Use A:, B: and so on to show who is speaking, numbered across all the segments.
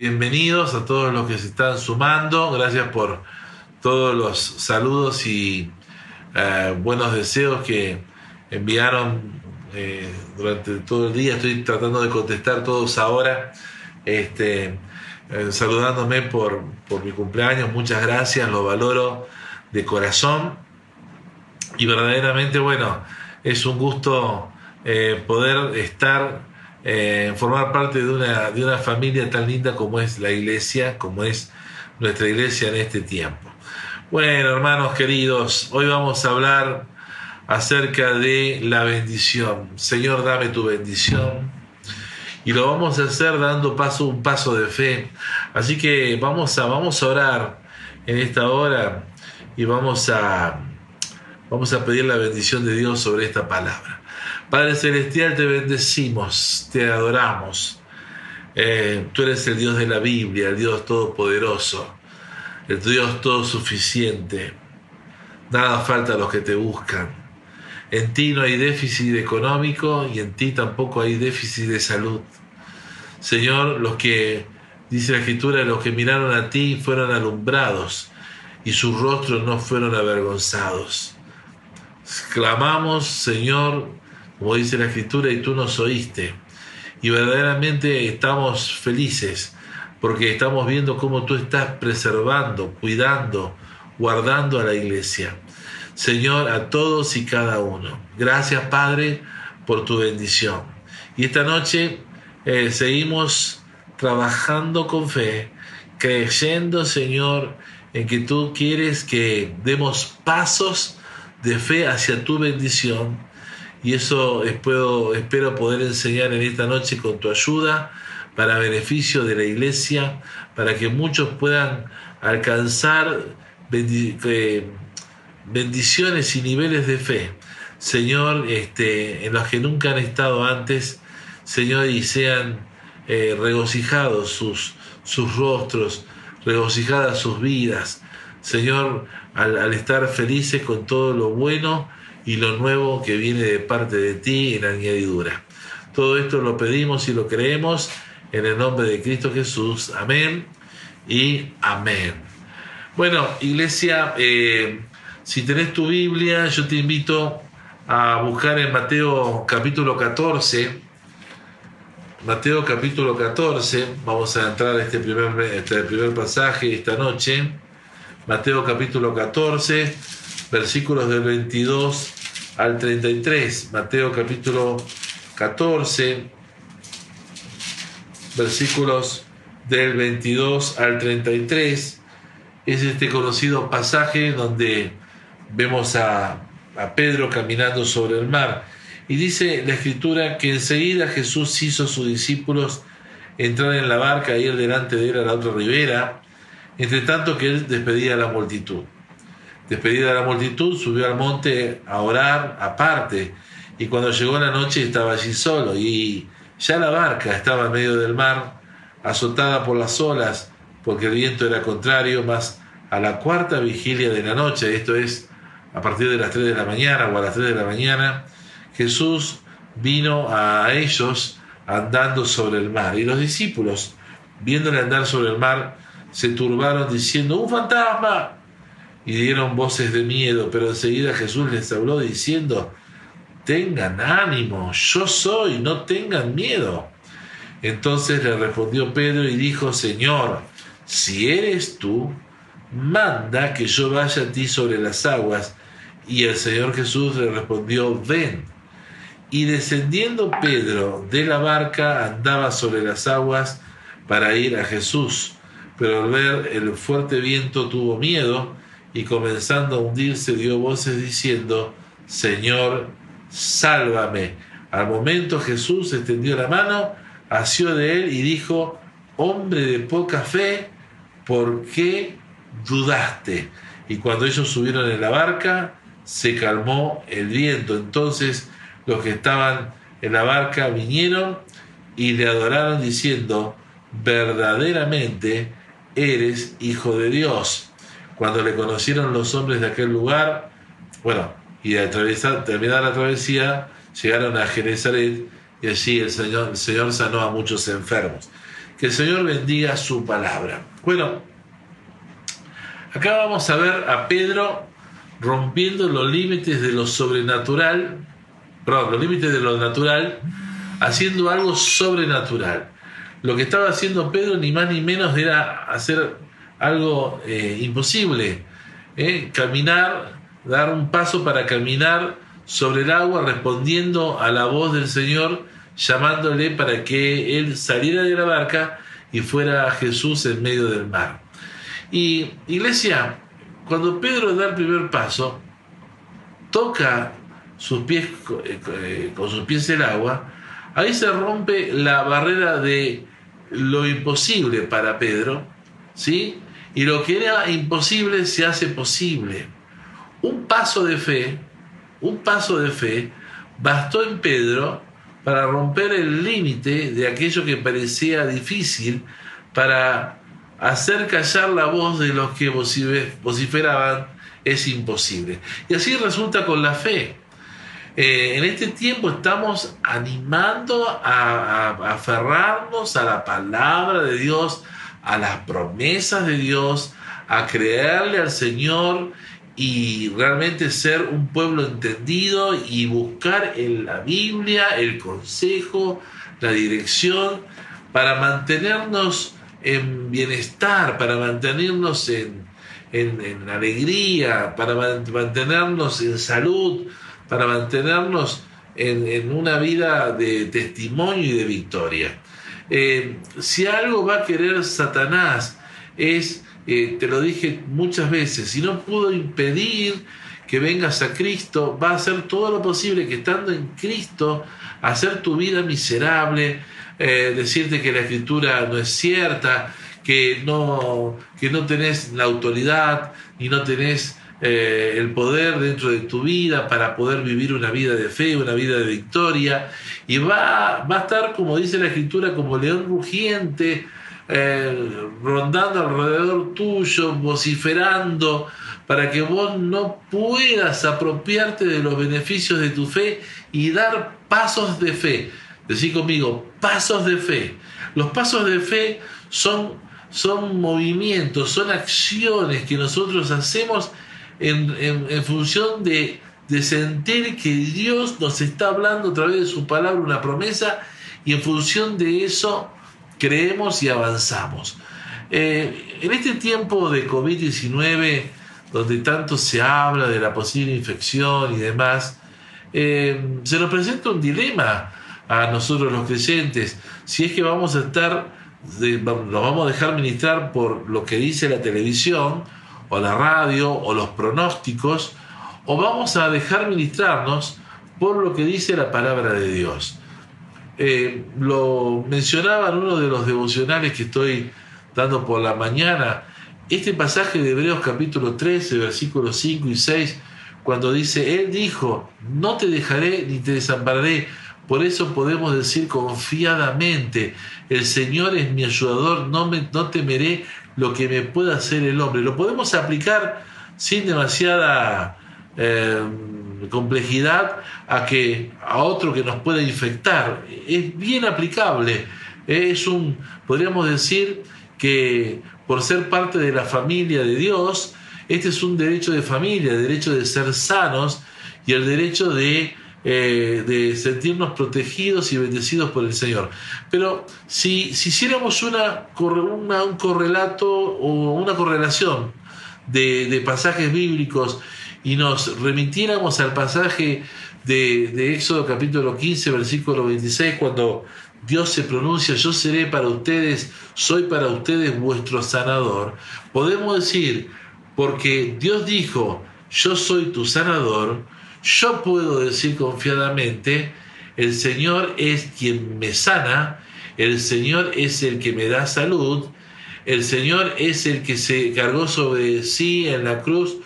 A: Bienvenidos a todos los que se están sumando. Gracias por todos los saludos y eh, buenos deseos que enviaron eh, durante todo el día. Estoy tratando de contestar todos ahora. Este, eh, saludándome por, por mi cumpleaños. Muchas gracias, lo valoro de corazón. Y verdaderamente, bueno, es un gusto poder estar eh, formar parte de una, de una familia tan linda como es la iglesia, como es nuestra iglesia en este tiempo. Bueno, hermanos queridos, hoy vamos a hablar acerca de la bendición. Señor, dame tu bendición. Y lo vamos a hacer dando paso un paso de fe. Así que vamos a, vamos a orar en esta hora y vamos a, vamos a pedir la bendición de Dios sobre esta palabra. Padre Celestial, te bendecimos, te adoramos. Eh, tú eres el Dios de la Biblia, el Dios todopoderoso, el Dios todo suficiente. Nada falta a los que te buscan. En ti no hay déficit económico y en ti tampoco hay déficit de salud. Señor, los que, dice la Escritura, los que miraron a ti fueron alumbrados y sus rostros no fueron avergonzados. Clamamos, Señor, como dice la escritura, y tú nos oíste. Y verdaderamente estamos felices porque estamos viendo cómo tú estás preservando, cuidando, guardando a la iglesia. Señor, a todos y cada uno. Gracias, Padre, por tu bendición. Y esta noche eh, seguimos trabajando con fe, creyendo, Señor, en que tú quieres que demos pasos de fe hacia tu bendición y eso espero, poder enseñar en esta noche con tu ayuda para beneficio de la iglesia, para que muchos puedan alcanzar eh, bendiciones y niveles de fe, Señor, este, en los que nunca han estado antes, Señor, y sean eh, regocijados sus, sus rostros, regocijadas sus vidas, Señor, al estar felices con todo lo bueno y lo nuevo que viene de parte de ti en añadidura. Todo esto lo pedimos y lo creemos en el nombre de Cristo Jesús. Amén y amén. Bueno, iglesia, eh, si tenés tu Biblia, yo te invito a buscar en Mateo capítulo 14. Mateo capítulo 14, vamos a entrar a este primer, este primer pasaje esta noche. Mateo capítulo 14, versículos del 22 al 33, Mateo capítulo 14, versículos del 22 al 33, es este conocido pasaje donde vemos a, a Pedro caminando sobre el mar. Y dice la escritura que enseguida Jesús hizo a sus discípulos entrar en la barca e ir delante de él a la otra ribera, entre tanto que él despedía a la multitud. Despedida de la multitud, subió al monte a orar aparte, y cuando llegó la noche estaba allí solo, y ya la barca estaba en medio del mar, azotada por las olas, porque el viento era contrario, más a la cuarta vigilia de la noche, esto es a partir de las 3 de la mañana o a las 3 de la mañana, Jesús vino a ellos andando sobre el mar. Y los discípulos, viéndole andar sobre el mar, se turbaron diciendo, ¡un fantasma! Y dieron voces de miedo, pero enseguida Jesús les habló diciendo, tengan ánimo, yo soy, no tengan miedo. Entonces le respondió Pedro y dijo, Señor, si eres tú, manda que yo vaya a ti sobre las aguas. Y el Señor Jesús le respondió, ven. Y descendiendo Pedro de la barca andaba sobre las aguas para ir a Jesús. Pero al ver el fuerte viento tuvo miedo y comenzando a hundirse dio voces diciendo, Señor, sálvame. Al momento Jesús extendió la mano, asió de él y dijo, hombre de poca fe, ¿por qué dudaste? Y cuando ellos subieron en la barca, se calmó el viento. Entonces los que estaban en la barca vinieron y le adoraron diciendo, verdaderamente eres hijo de Dios. Cuando le conocieron los hombres de aquel lugar, bueno, y atravesar, terminar la travesía, llegaron a Genezaret y allí el Señor, el Señor sanó a muchos enfermos. Que el Señor bendiga su palabra. Bueno, acá vamos a ver a Pedro rompiendo los límites de lo sobrenatural, perdón, los límites de lo natural, haciendo algo sobrenatural. Lo que estaba haciendo Pedro ni más ni menos era hacer algo eh, imposible, ¿eh? caminar, dar un paso para caminar sobre el agua respondiendo a la voz del Señor, llamándole para que él saliera de la barca y fuera a Jesús en medio del mar. Y iglesia, cuando Pedro da el primer paso, toca sus pies eh, con sus pies el agua, ahí se rompe la barrera de lo imposible para Pedro, ¿sí? Y lo que era imposible se hace posible. Un paso de fe, un paso de fe, bastó en Pedro para romper el límite de aquello que parecía difícil, para hacer callar la voz de los que vociferaban es imposible. Y así resulta con la fe. Eh, en este tiempo estamos animando a, aferrarnos a la palabra de Dios, a las promesas de Dios, a creerle al Señor y realmente ser un pueblo entendido y buscar en la Biblia el consejo, la dirección para mantenernos en bienestar, para mantenernos en, en alegría, para mantenernos en salud, para mantenernos en, una vida de testimonio y de victoria. Eh, si algo va a querer Satanás es, eh, te lo dije muchas veces, si no pudo impedir que vengas a Cristo, va a hacer todo lo posible que estando en Cristo, hacer tu vida miserable, eh, decirte que la escritura no es cierta, que no, que no tenés la autoridad y no tenés eh, el poder dentro de tu vida para poder vivir una vida de fe, una vida de victoria. Y va, va a estar, como dice la escritura, como león rugiente, eh, rondando alrededor tuyo, vociferando, para que vos no puedas apropiarte de los beneficios de tu fe y dar pasos de fe. Decí conmigo, pasos de fe. Los pasos de fe son, son movimientos, son acciones que nosotros hacemos en, función de, sentir que Dios nos está hablando a través de su palabra una promesa y en función de eso creemos y avanzamos. Eh, en este tiempo de COVID-19, donde tanto se habla de la posible infección y demás, eh, se nos presenta un dilema a nosotros los creyentes, si es que vamos a estar, nos vamos a dejar ministrar por lo que dice la televisión, o la radio o los pronósticos, o vamos a dejar ministrarnos por lo que dice la palabra de Dios. Eh, lo mencionaba en uno de los devocionales que estoy dando por la mañana, este pasaje de Hebreos capítulo 13, versículos 5 y 6, cuando dice, Él dijo, no te dejaré ni te desampararé. Por eso podemos decir confiadamente, el Señor es mi ayudador, no, me, no temeré lo que me pueda hacer el hombre. Lo podemos aplicar sin demasiada eh, complejidad a, que, a otro que nos pueda infectar. Es bien aplicable. Es un, podríamos decir que por ser parte de la familia de Dios, este es un derecho de familia, el derecho de ser sanos y el derecho de eh, de sentirnos protegidos y bendecidos por el Señor. Pero si, si hiciéramos una, un correlato o una correlación de, pasajes bíblicos y nos remitiéramos al pasaje de, de, Éxodo capítulo 15, versículo 26, cuando Dios se pronuncia, yo seré para ustedes, soy para ustedes vuestro sanador, podemos decir, porque Dios dijo, yo soy tu sanador, yo puedo decir confiadamente, el Señor es quien me sana, el Señor es el que me da salud, el Señor es el que se cargó sobre sí en la cruz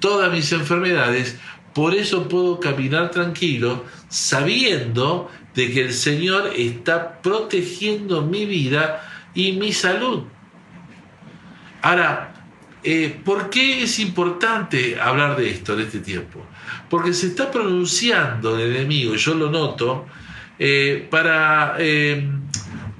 A: todas mis enfermedades, por eso puedo caminar tranquilo sabiendo de que el Señor está protegiendo mi vida y mi salud. Ahora, eh, ¿por qué es importante hablar de esto en este tiempo? porque se está pronunciando el enemigo, yo lo noto, eh, para, eh,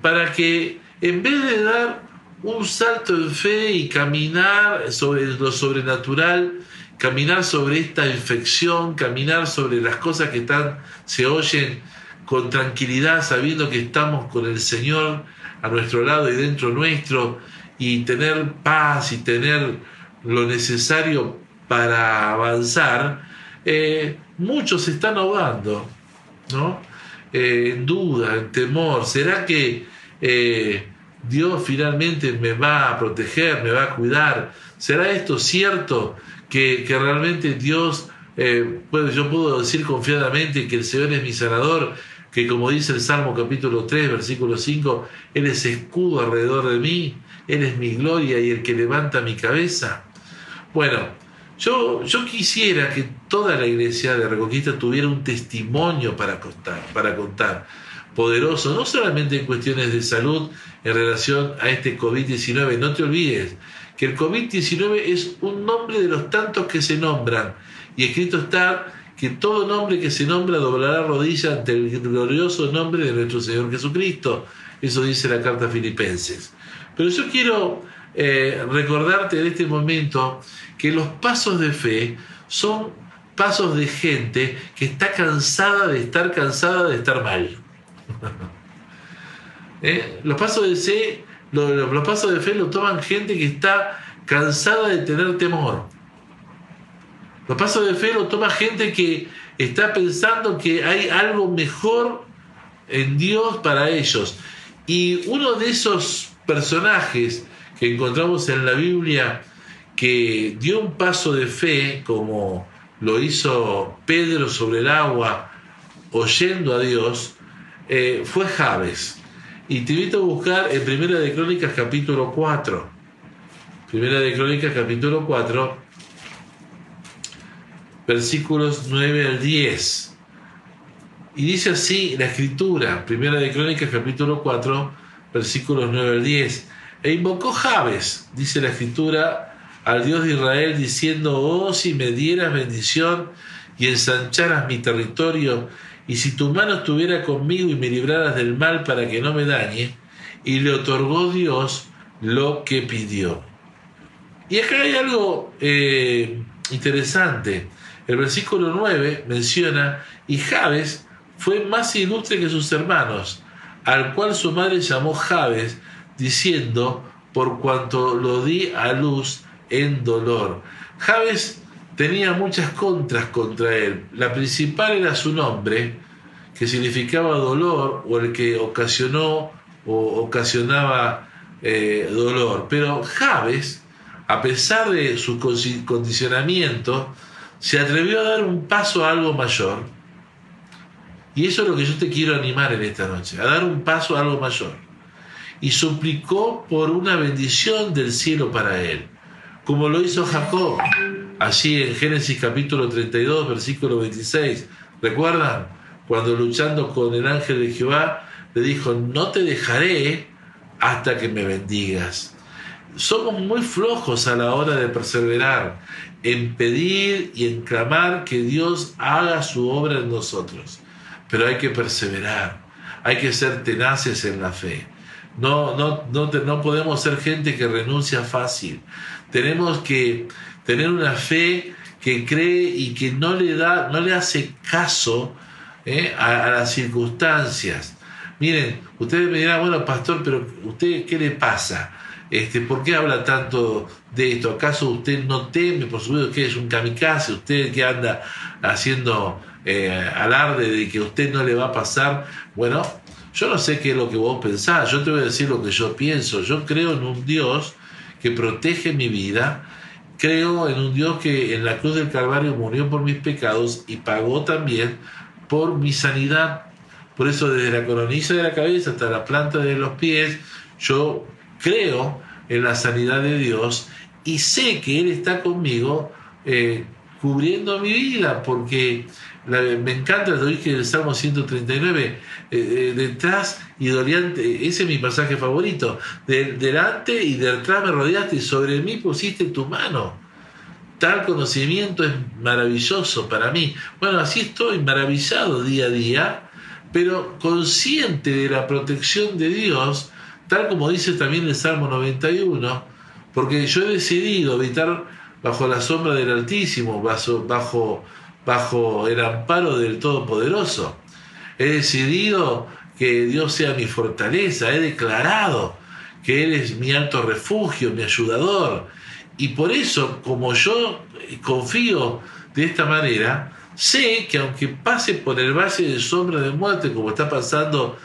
A: para que en vez de dar un salto en fe y caminar sobre lo sobrenatural, caminar sobre esta infección, caminar sobre las cosas que están, se oyen con tranquilidad, sabiendo que estamos con el Señor a nuestro lado y dentro nuestro, y tener paz y tener lo necesario para avanzar, eh, muchos se están ahogando, ¿no? Eh, en duda, en temor. ¿Será que eh, Dios finalmente me va a proteger, me va a cuidar? ¿Será esto cierto que, realmente Dios, pues yo puedo decir confiadamente que el Señor es mi sanador, que como dice el Salmo capítulo 3, versículo 5, Él es escudo alrededor de mí, Él es mi gloria y el que levanta mi cabeza? Bueno, yo, yo quisiera que toda la iglesia de Reconquista tuviera un testimonio para contar, para contar, poderoso, no solamente en cuestiones de salud en relación a este COVID-19. No te olvides que el COVID-19 es un nombre de los tantos que se nombran. Y escrito está que todo nombre que se nombra doblará rodilla ante el glorioso nombre de nuestro Señor Jesucristo. Eso dice la carta a Filipenses. Pero yo quiero eh, recordarte en este momento que los pasos de fe son pasos de gente que está cansada de estar cansada de estar mal. ¿Eh? los, pasos de fe, los, pasos de fe lo toman gente que está cansada de tener temor. Los pasos de fe lo toma gente que está pensando que hay algo mejor en Dios para ellos. Y uno de esos personajes que encontramos en la Biblia que dio un paso de fe, como lo hizo Pedro sobre el agua, oyendo a Dios, eh, fue Javes. Y te invito a buscar en Primera de Crónicas capítulo 4. Primera de Crónicas capítulo 4, versículos 9 al 10. Y dice así la escritura, Primera de Crónicas capítulo 4, versículos 9 al 10. E invocó Jabes, dice la escritura, al Dios de Israel, diciendo, oh, si me dieras bendición y ensancharas mi territorio, y si tu mano estuviera conmigo y me libraras del mal para que no me dañe, y le otorgó Dios lo que pidió. Y acá hay algo eh, interesante. El versículo 9 menciona, y Jabes fue más ilustre que sus hermanos, al cual su madre llamó Jabes, diciendo, por cuanto lo di a luz en dolor. Javes tenía muchas contras contra él. La principal era su nombre, que significaba dolor, o el que ocasionó o ocasionaba eh, dolor. Pero Javes, a pesar de su condicionamiento, se atrevió a dar un paso a algo mayor. Y eso es lo que yo te quiero animar en esta noche, a dar un paso a algo mayor y suplicó por una bendición del cielo para él, como lo hizo Jacob, allí en Génesis capítulo 32, versículo 26. ¿Recuerdan? Cuando luchando con el ángel de Jehová, le dijo, no te dejaré hasta que me bendigas. Somos muy flojos a la hora de perseverar en pedir y en clamar que Dios haga su obra en nosotros. Pero hay que perseverar, hay que ser tenaces en la fe. No, no, no, no podemos ser gente que renuncia fácil. Tenemos que tener una fe que cree y que no le da, no le hace caso eh, a, las circunstancias. Miren, ustedes me dirán, bueno, pastor, pero usted qué le pasa? Este, ¿Por qué habla tanto de esto? ¿Acaso usted no teme? Por supuesto que es un kamikaze, usted que anda haciendo eh, alarde de que a usted no le va a pasar. Bueno, yo no sé qué es lo que vos pensás, yo te voy a decir lo que yo pienso. Yo creo en un Dios que protege mi vida, creo en un Dios que en la cruz del Calvario murió por mis pecados y pagó también por mi sanidad. Por eso desde la coroniza de la cabeza hasta la planta de los pies, yo creo en la sanidad de Dios y sé que Él está conmigo eh, cubriendo mi vida, porque me encanta lo dije el Salmo 139, eh, eh, detrás y delante, ese es mi pasaje favorito, delante y detrás me rodeaste y sobre mí pusiste tu mano. Tal conocimiento es maravilloso para mí. Bueno, así estoy maravillado día a día, pero consciente de la protección de Dios, tal como dice también el Salmo 91, porque yo he decidido habitar bajo la sombra del Altísimo, bajo, bajo, bajo el amparo del Todopoderoso. He decidido que Dios sea mi fortaleza, he declarado que Él es mi alto refugio, mi ayudador. Y por eso, como yo confío de esta manera, sé que aunque pase por el valle de sombra de muerte, como está pasando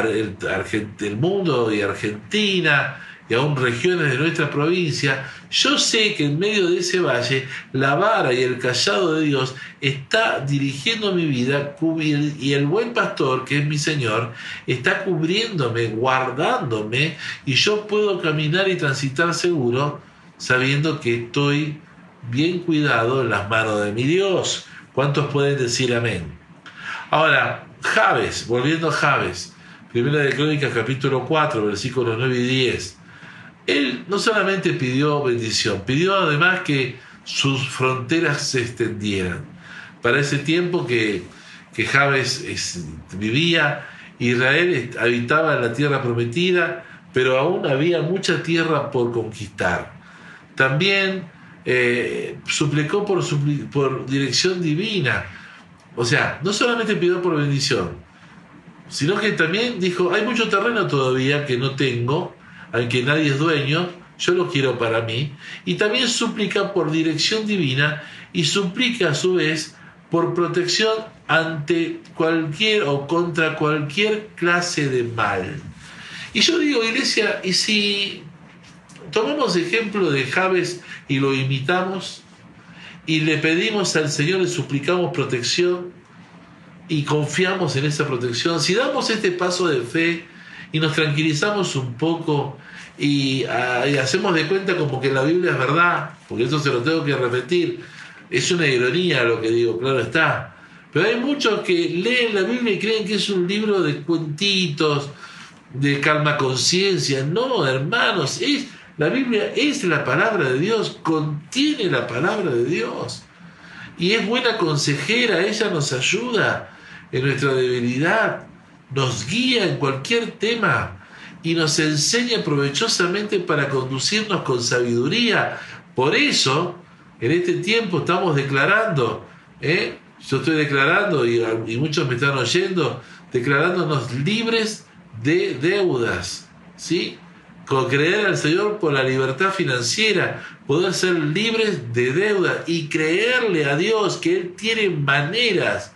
A: el mundo y Argentina, y aún regiones de nuestra provincia, yo sé que en medio de ese valle la vara y el callado de Dios está dirigiendo mi vida y el buen pastor, que es mi Señor, está cubriéndome, guardándome y yo puedo caminar y transitar seguro sabiendo que estoy bien cuidado en las manos de mi Dios. ¿Cuántos pueden decir amén? Ahora, Javes, volviendo a Javes, Primera de Crónicas capítulo 4, versículos 9 y 10. Él no solamente pidió bendición, pidió además que sus fronteras se extendieran. Para ese tiempo que, que Javes vivía, Israel habitaba en la tierra prometida, pero aún había mucha tierra por conquistar. También eh, suplicó por, por dirección divina. O sea, no solamente pidió por bendición, sino que también dijo, hay mucho terreno todavía que no tengo, al que nadie es dueño, yo lo quiero para mí, y también suplica por dirección divina y suplica a su vez por protección ante cualquier o contra cualquier clase de mal. Y yo digo, iglesia, ¿y si tomamos ejemplo de Javes y lo imitamos y le pedimos al Señor, le suplicamos protección y confiamos en esa protección? Si damos este paso de fe, y nos tranquilizamos un poco ah, y, hacemos de cuenta como que la Biblia es verdad, porque eso se lo tengo que repetir. Es una ironía lo que digo, claro está. Pero hay muchos que leen la Biblia y creen que es un libro de cuentitos, de calma conciencia. No, hermanos, es, la Biblia es la palabra de Dios, contiene la palabra de Dios. Y es buena consejera, ella nos ayuda en nuestra debilidad nos guía en cualquier tema y nos enseña provechosamente para conducirnos con sabiduría. Por eso, en este tiempo estamos declarando, ¿eh? yo estoy declarando y, muchos me están oyendo, declarándonos libres de deudas, ¿sí? Con creer al Señor por la libertad financiera, poder ser libres de deuda y creerle a Dios que Él tiene maneras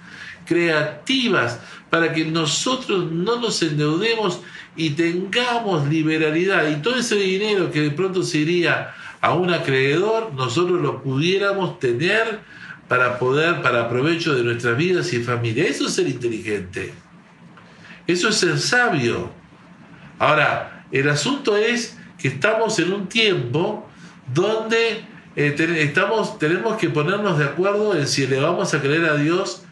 A: creativas para que nosotros no nos endeudemos y tengamos liberalidad. Y todo ese dinero que de pronto se iría a un acreedor, nosotros lo pudiéramos tener para poder, para provecho de nuestras vidas y familia. Eso es ser inteligente. Eso es ser sabio. Ahora, el asunto es que estamos en un tiempo donde eh, estamos, tenemos que ponernos de acuerdo en si le vamos a creer a Dios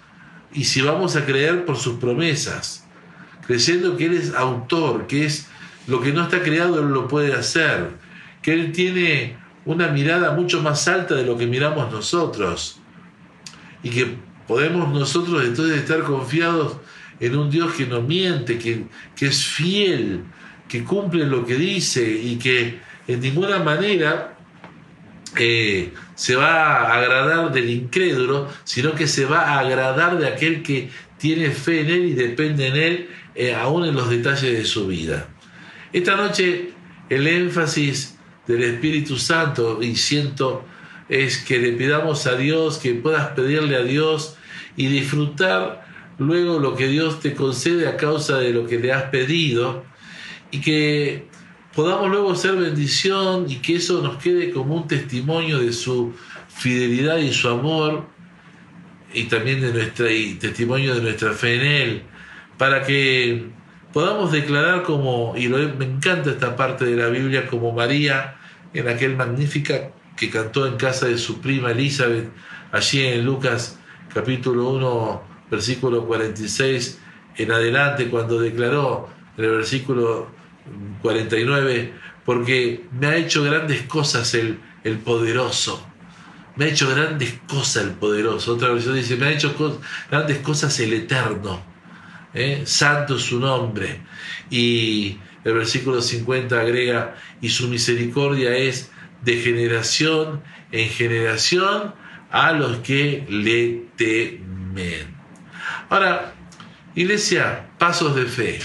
A: y si vamos a creer por sus promesas, creyendo que Él es autor, que es lo que no está creado, Él lo puede hacer, que Él tiene una mirada mucho más alta de lo que miramos nosotros. Y que podemos nosotros entonces estar confiados en un Dios que no miente, que, que es fiel, que cumple lo que dice y que en ninguna manera eh, se va a agradar del incrédulo, sino que se va a agradar de aquel que tiene fe en Él y depende en Él, eh, aún en los detalles de su vida. Esta noche el énfasis del Espíritu Santo, y siento, es que le pidamos a Dios, que puedas pedirle a Dios y disfrutar luego lo que Dios te concede a causa de lo que le has pedido, y que podamos luego ser bendición y que eso nos quede como un testimonio de su fidelidad y su amor y también de nuestra y testimonio de nuestra fe en él para que podamos declarar como y me encanta esta parte de la Biblia como María en aquel magnífica que cantó en casa de su prima Elizabeth allí en Lucas capítulo 1 versículo 46 en adelante cuando declaró en el versículo 49, porque me ha hecho grandes cosas el, el poderoso. Me ha hecho grandes cosas el poderoso. Otra versión dice, me ha hecho grandes cosas el eterno. ¿eh? Santo es su nombre. Y El versículo 50 agrega, y su misericordia es de generación en generación a los que le temen. Ahora, iglesia, pasos de fe.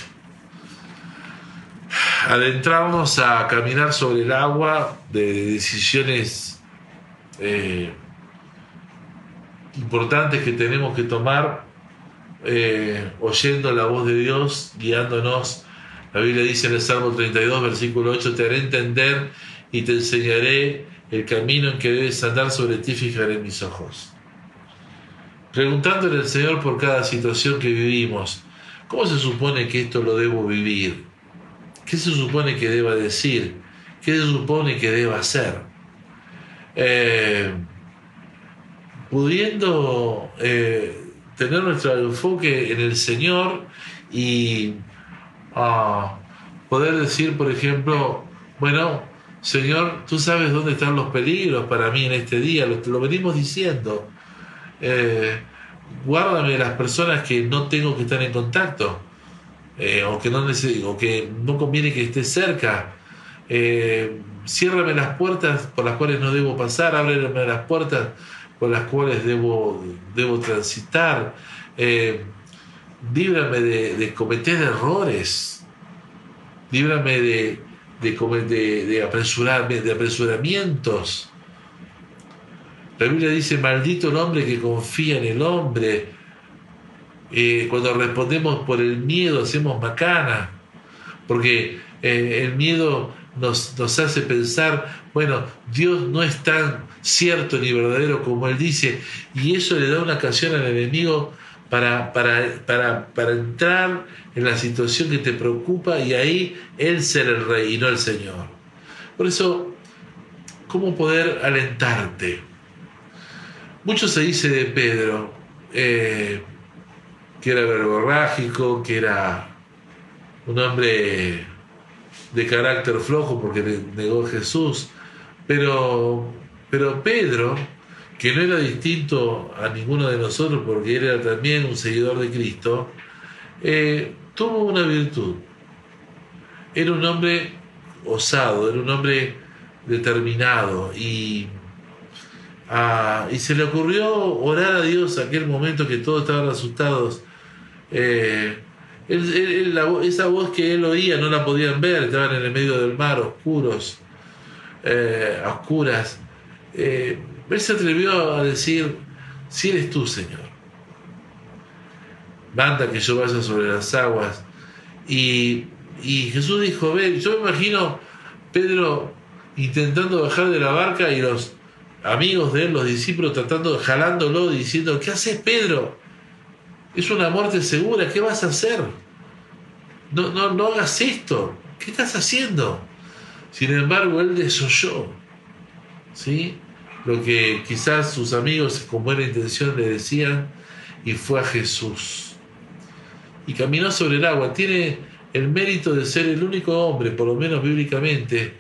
A: Adentrarnos a caminar sobre el agua de decisiones eh, importantes que tenemos que tomar eh, oyendo la voz de Dios, guiándonos. La Biblia dice en el Salmo 32, versículo 8, te haré entender y te enseñaré el camino en que debes andar, sobre ti fijaré mis ojos. Preguntándole al Señor por cada situación que vivimos, ¿cómo se supone que esto lo debo vivir? ¿Qué se supone que deba decir? ¿Qué se supone que deba hacer? Eh, pudiendo eh, tener nuestro enfoque en el Señor y ah, poder decir, por ejemplo, bueno, Señor, tú sabes dónde están los peligros para mí en este día, lo, lo venimos diciendo. Eh, guárdame las personas que no tengo que estar en contacto eh, o, que no o que no conviene que esté cerca. Eh, ciérrame las puertas por las cuales no debo pasar, ábreme las puertas por las cuales debo, debo transitar. Eh, líbrame de, cometer errores. Líbrame de, de, de, apresurarme, de apresuramientos. La Biblia dice, maldito el hombre que confía en el hombre. Eh, cuando respondemos por el miedo hacemos macana, porque eh, el miedo nos, nos hace pensar, bueno, Dios no es tan cierto ni verdadero como Él dice, y eso le da una ocasión al enemigo para, para, para, para entrar en la situación que te preocupa y ahí Él ser el rey y no el Señor. Por eso, ¿cómo poder alentarte? Mucho se dice de Pedro, eh, que era verborrágico, que era un hombre de carácter flojo porque negó a Jesús, pero, pero Pedro, que no era distinto a ninguno de nosotros porque era también un seguidor de Cristo, eh, tuvo una virtud. Era un hombre osado, era un hombre determinado y, ah, y se le ocurrió orar a Dios aquel momento que todos estaban asustados. Eh, esa voz que él oía no la podían ver, estaban en el medio del mar, oscuros, eh, oscuras. Eh, él se atrevió a decir, si eres tú, Señor, manda que yo vaya sobre las aguas. Y, y Jesús dijo, ven, yo me imagino Pedro intentando bajar de la barca y los amigos de él, los discípulos, tratando, jalándolo, diciendo, ¿qué haces, Pedro? Es una muerte segura, ¿qué vas a hacer? No, no, no hagas esto, ¿qué estás haciendo? Sin embargo, él desoyó, ¿sí? Lo que quizás sus amigos con buena intención le decían y fue a Jesús. Y caminó sobre el agua. Tiene el mérito de ser el único hombre, por lo menos bíblicamente,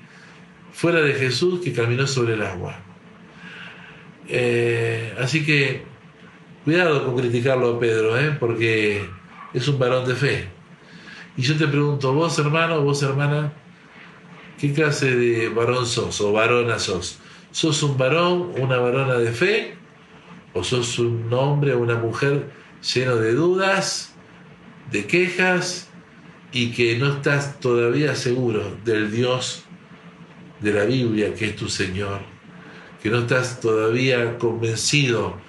A: fuera de Jesús que caminó sobre el agua. Eh, así que Cuidado con criticarlo a Pedro, ¿eh? porque es un varón de fe. Y yo te pregunto, vos hermano, vos hermana, ¿qué clase de varón sos o varona sos? ¿Sos un varón, una varona de fe? ¿O sos un hombre o una mujer lleno de dudas, de quejas y que no estás todavía seguro del Dios de la Biblia que es tu Señor? Que no estás todavía convencido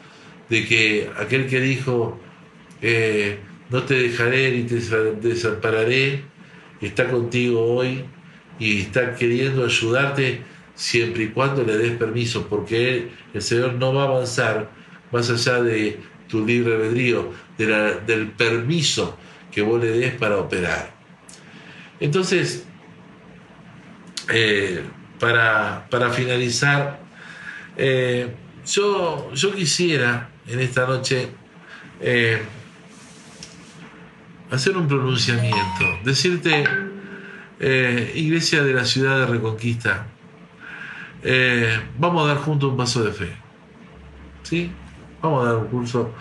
A: de que aquel que dijo, eh, no te dejaré ni te desampararé, está contigo hoy y está queriendo ayudarte siempre y cuando le des permiso, porque el Señor no va a avanzar más allá de tu libre albedrío, del permiso que vos le des para operar. Entonces, eh, para, finalizar, eh, yo, yo quisiera en esta noche eh, hacer un pronunciamiento, decirte, eh, Iglesia de la ciudad de Reconquista, eh, vamos a dar juntos un paso de fe. ¿Sí? Vamos a dar un curso,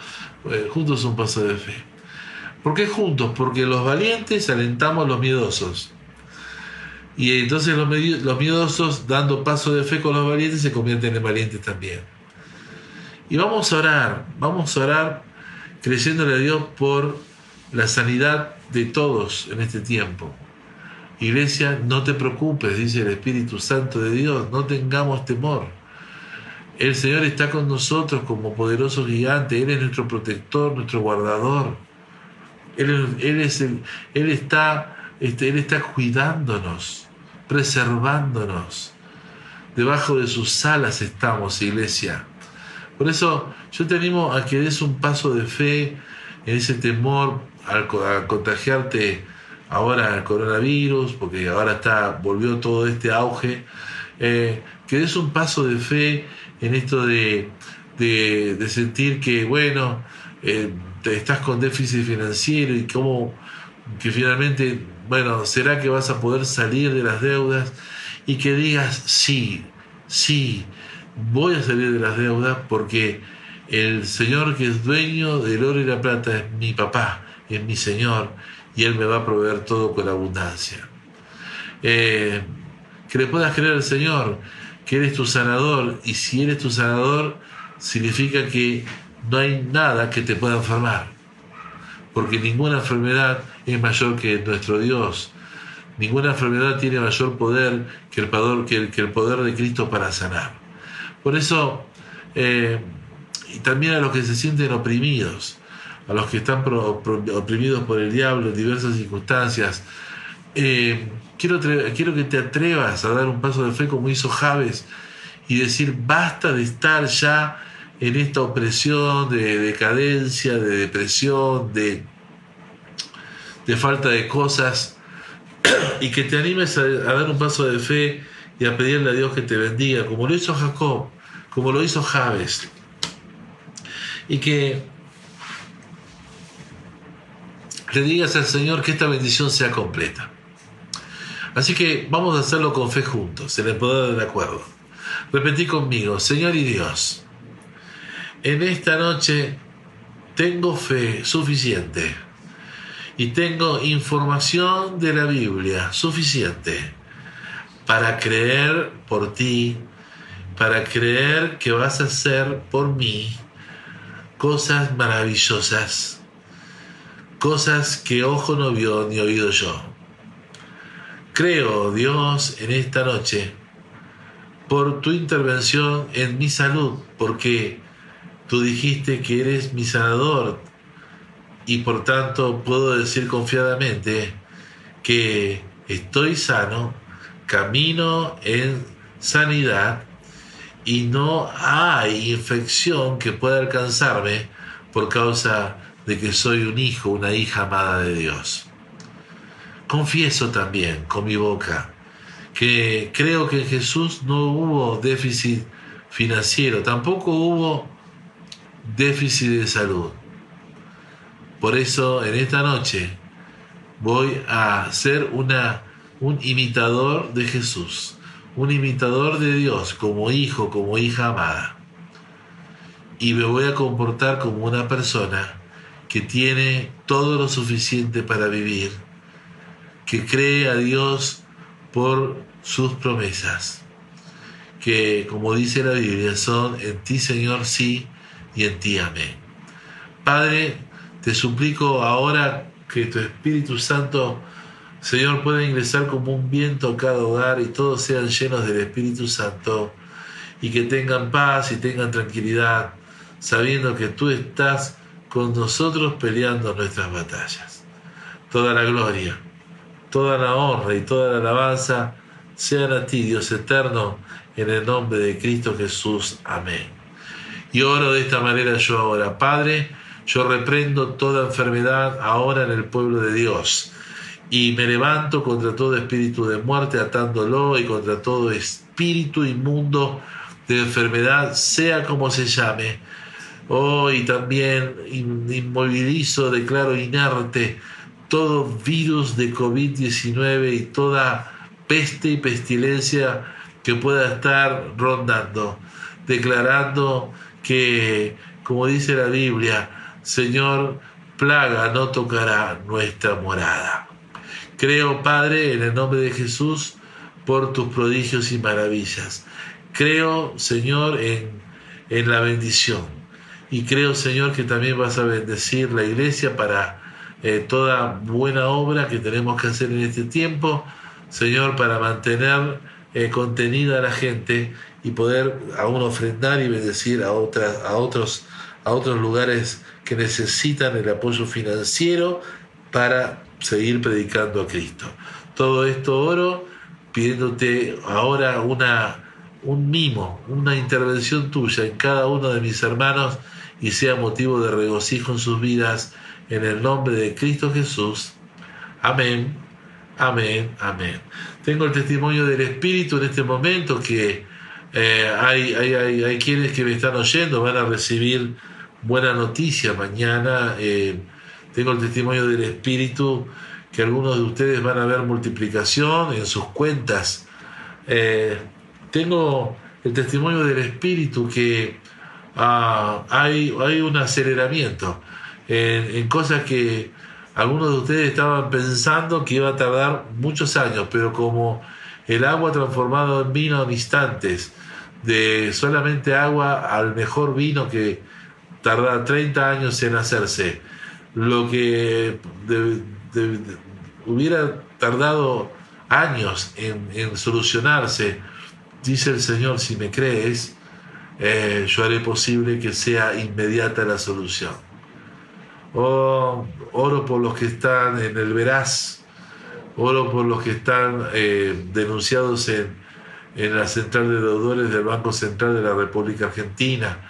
A: juntos un paso de fe. ¿Por qué juntos? Porque los valientes alentamos a los miedosos. Y entonces los, los miedosos, dando paso de fe con los valientes, se convierten en valientes también. Y vamos a orar, vamos a orar creyéndole a Dios por la sanidad de todos en este tiempo. Iglesia, no te preocupes, dice el Espíritu Santo de Dios, no tengamos temor. El Señor está con nosotros como poderoso gigante, Él es nuestro protector, nuestro guardador. Él, él, está, este, él está cuidándonos, preservándonos. Debajo de sus alas estamos, iglesia. Por eso yo te animo a que des un paso de fe en ese temor al, contagiarte ahora el coronavirus, porque ahora está, volvió todo este auge, eh, que des un paso de fe en esto de, de, sentir que, bueno, eh, estás con déficit financiero y cómo que finalmente, bueno, ¿será que vas a poder salir de las deudas? Y que digas, sí, sí, voy a salir de las deudas porque el Señor que es dueño del oro y la plata es mi papá, es mi Señor, y Él me va a proveer todo con abundancia. Eh, que le puedas creer al Señor, que Él es tu sanador, y si Él es tu sanador, significa que no hay nada que te pueda enfermar, porque ninguna enfermedad es mayor que nuestro Dios. Ninguna enfermedad tiene mayor poder que el poder, que el, poder de Cristo para sanar. Por eso, eh, y también a los que se sienten oprimidos, a los que están oprimidos por el diablo en diversas circunstancias. Eh, quiero, quiero que te atrevas a dar un paso de fe como hizo Javes y decir, basta de estar ya en esta opresión de decadencia, de depresión, de, de falta de cosas, y que te animes a, a dar un paso de fe y a pedirle a Dios que te bendiga, como lo hizo Jacob, como lo hizo Javes y que le digas al Señor que esta bendición sea completa. Así que vamos a hacerlo con fe juntos, en el poder del acuerdo. Repetí conmigo, Señor y Dios, en esta noche tengo fe suficiente y tengo información de la Biblia suficiente para creer por ti, para creer que vas a hacer por mí cosas maravillosas, cosas que ojo no vio ni oído yo. Creo, Dios, en esta noche, por tu intervención en mi salud, porque tú dijiste que eres mi sanador y por tanto puedo decir confiadamente que estoy sano, camino en sanidad y no hay infección que pueda alcanzarme por causa de que soy un hijo, una hija amada de Dios. Confieso también con mi boca que creo que en Jesús no hubo déficit financiero, tampoco hubo déficit de salud. Por eso en esta noche voy a ser una, un imitador de Jesús un imitador de Dios como hijo, como hija amada. Y me voy a comportar como una persona que tiene todo lo suficiente para vivir, que cree a Dios por sus promesas, que como dice la Biblia son en ti Señor sí y en ti amén. Padre, te suplico ahora que tu Espíritu Santo Señor, pueda ingresar como un viento a cada hogar y todos sean llenos del Espíritu Santo y que tengan paz y tengan tranquilidad, sabiendo que tú estás con nosotros peleando nuestras batallas. Toda la gloria, toda la honra y toda la alabanza sean a ti, Dios eterno, en el nombre de Cristo Jesús. Amén. Y oro de esta manera yo ahora, Padre, yo reprendo toda enfermedad ahora en el pueblo de Dios y me levanto contra todo espíritu de muerte, atándolo, y contra todo espíritu inmundo de enfermedad, sea como se llame. Oh, y también inmovilizo, declaro inerte todo virus de COVID-19 y toda peste y pestilencia que pueda estar rondando, declarando que, como dice la Biblia, Señor, plaga no tocará nuestra morada. Creo, Padre, en el nombre de Jesús, por tus prodigios y maravillas. Creo, Señor, en, en la bendición. Y creo, Señor, que también vas a bendecir la iglesia para eh, toda buena obra que tenemos que hacer en este tiempo, Señor, para mantener eh, contenida a la gente y poder aún ofrendar y bendecir a, otras, a, otros, a otros lugares que necesitan el apoyo financiero para seguir predicando a Cristo. Todo esto oro pidiéndote ahora una, un mimo, una intervención tuya en cada uno de mis hermanos y sea motivo de regocijo en sus vidas, en el nombre de Cristo Jesús. Amén, amén, amén. Tengo el testimonio del Espíritu en este momento que eh, hay, hay, hay, quienes que me están oyendo, van a recibir buena noticia mañana. Eh, tengo el testimonio del Espíritu que algunos de ustedes van a ver multiplicación en sus cuentas. Eh, tengo el testimonio del Espíritu que ah, hay, hay un aceleramiento en, cosas que algunos de ustedes estaban pensando que iba a tardar muchos años, pero como el agua transformado en vino en instantes, de solamente agua al mejor vino que tarda 30 años en hacerse, lo que hubiera tardado años en, solucionarse, dice el Señor, si me crees, eh, yo haré posible que sea inmediata la solución. Oh, oro por los que están en el veraz, oro por los que están eh, denunciados en, en la central de deudores del Banco Central de la República Argentina.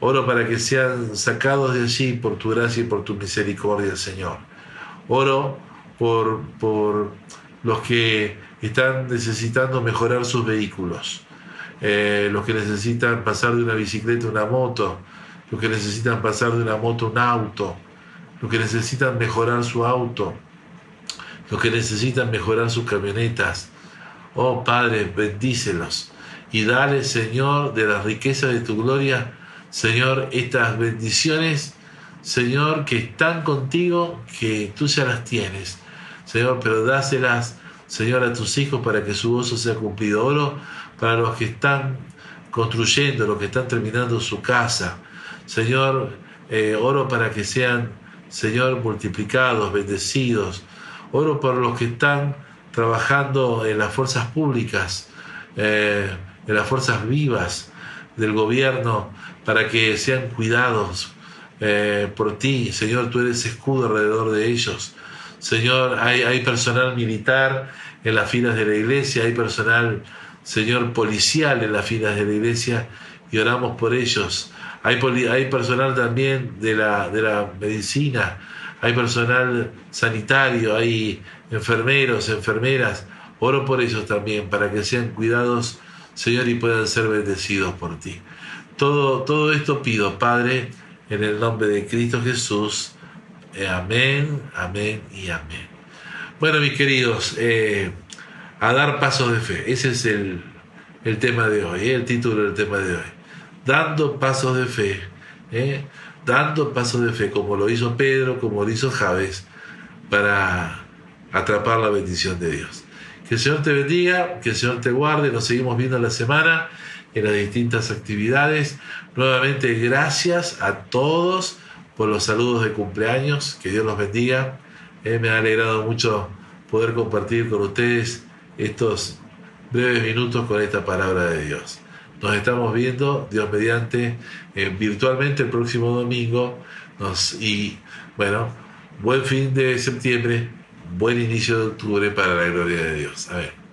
A: Oro para que sean sacados de allí por tu gracia y por tu misericordia, Señor. Oro por, por los que están necesitando mejorar sus vehículos, eh, los que necesitan pasar de una bicicleta a una moto, los que necesitan pasar de una moto a un auto, los que necesitan mejorar su auto, los que necesitan mejorar sus camionetas. Oh Padre, bendícelos. Y dale, Señor, de las riquezas de tu gloria, Señor, estas bendiciones, Señor, que están contigo, que tú ya las tienes. Señor, pero dáselas, Señor, a tus hijos para que su gozo sea cumplido. Oro para los que están construyendo, los que están terminando su casa. Señor, eh, oro para que sean Señor, multiplicados, bendecidos. Oro por los que están trabajando en las fuerzas públicas, eh, en las fuerzas vivas del gobierno, para que sean cuidados eh, por ti. Señor, tú eres escudo alrededor de ellos. Señor, hay, hay personal militar en las filas de la iglesia, hay personal, Señor, policial en las filas de la iglesia y oramos por ellos. Hay, hay personal también de la, de la medicina, hay personal sanitario, hay enfermeros, enfermeras. Oro por ellos también, para que sean cuidados, Señor, y puedan ser bendecidos por ti. Todo, todo esto pido, Padre, en el nombre de Cristo Jesús. Eh, amén, amén y amén. Bueno, mis queridos, eh, a dar pasos de fe. Ese es el, el tema de hoy, el título del tema de hoy dando pasos de fe, ¿eh? dando pasos de fe, como lo hizo Pedro, como lo hizo Javes, para atrapar la bendición de Dios. Que el Señor te bendiga, que el Señor te guarde, nos seguimos viendo la semana en las distintas actividades. Nuevamente, gracias a todos por los saludos de cumpleaños, que Dios los bendiga. Eh, me ha alegrado mucho poder compartir con ustedes estos breves minutos con esta palabra de Dios. Nos estamos viendo, Dios mediante, eh, virtualmente el próximo domingo. Y bueno, buen fin de septiembre, buen inicio de octubre para la gloria de Dios. A ver.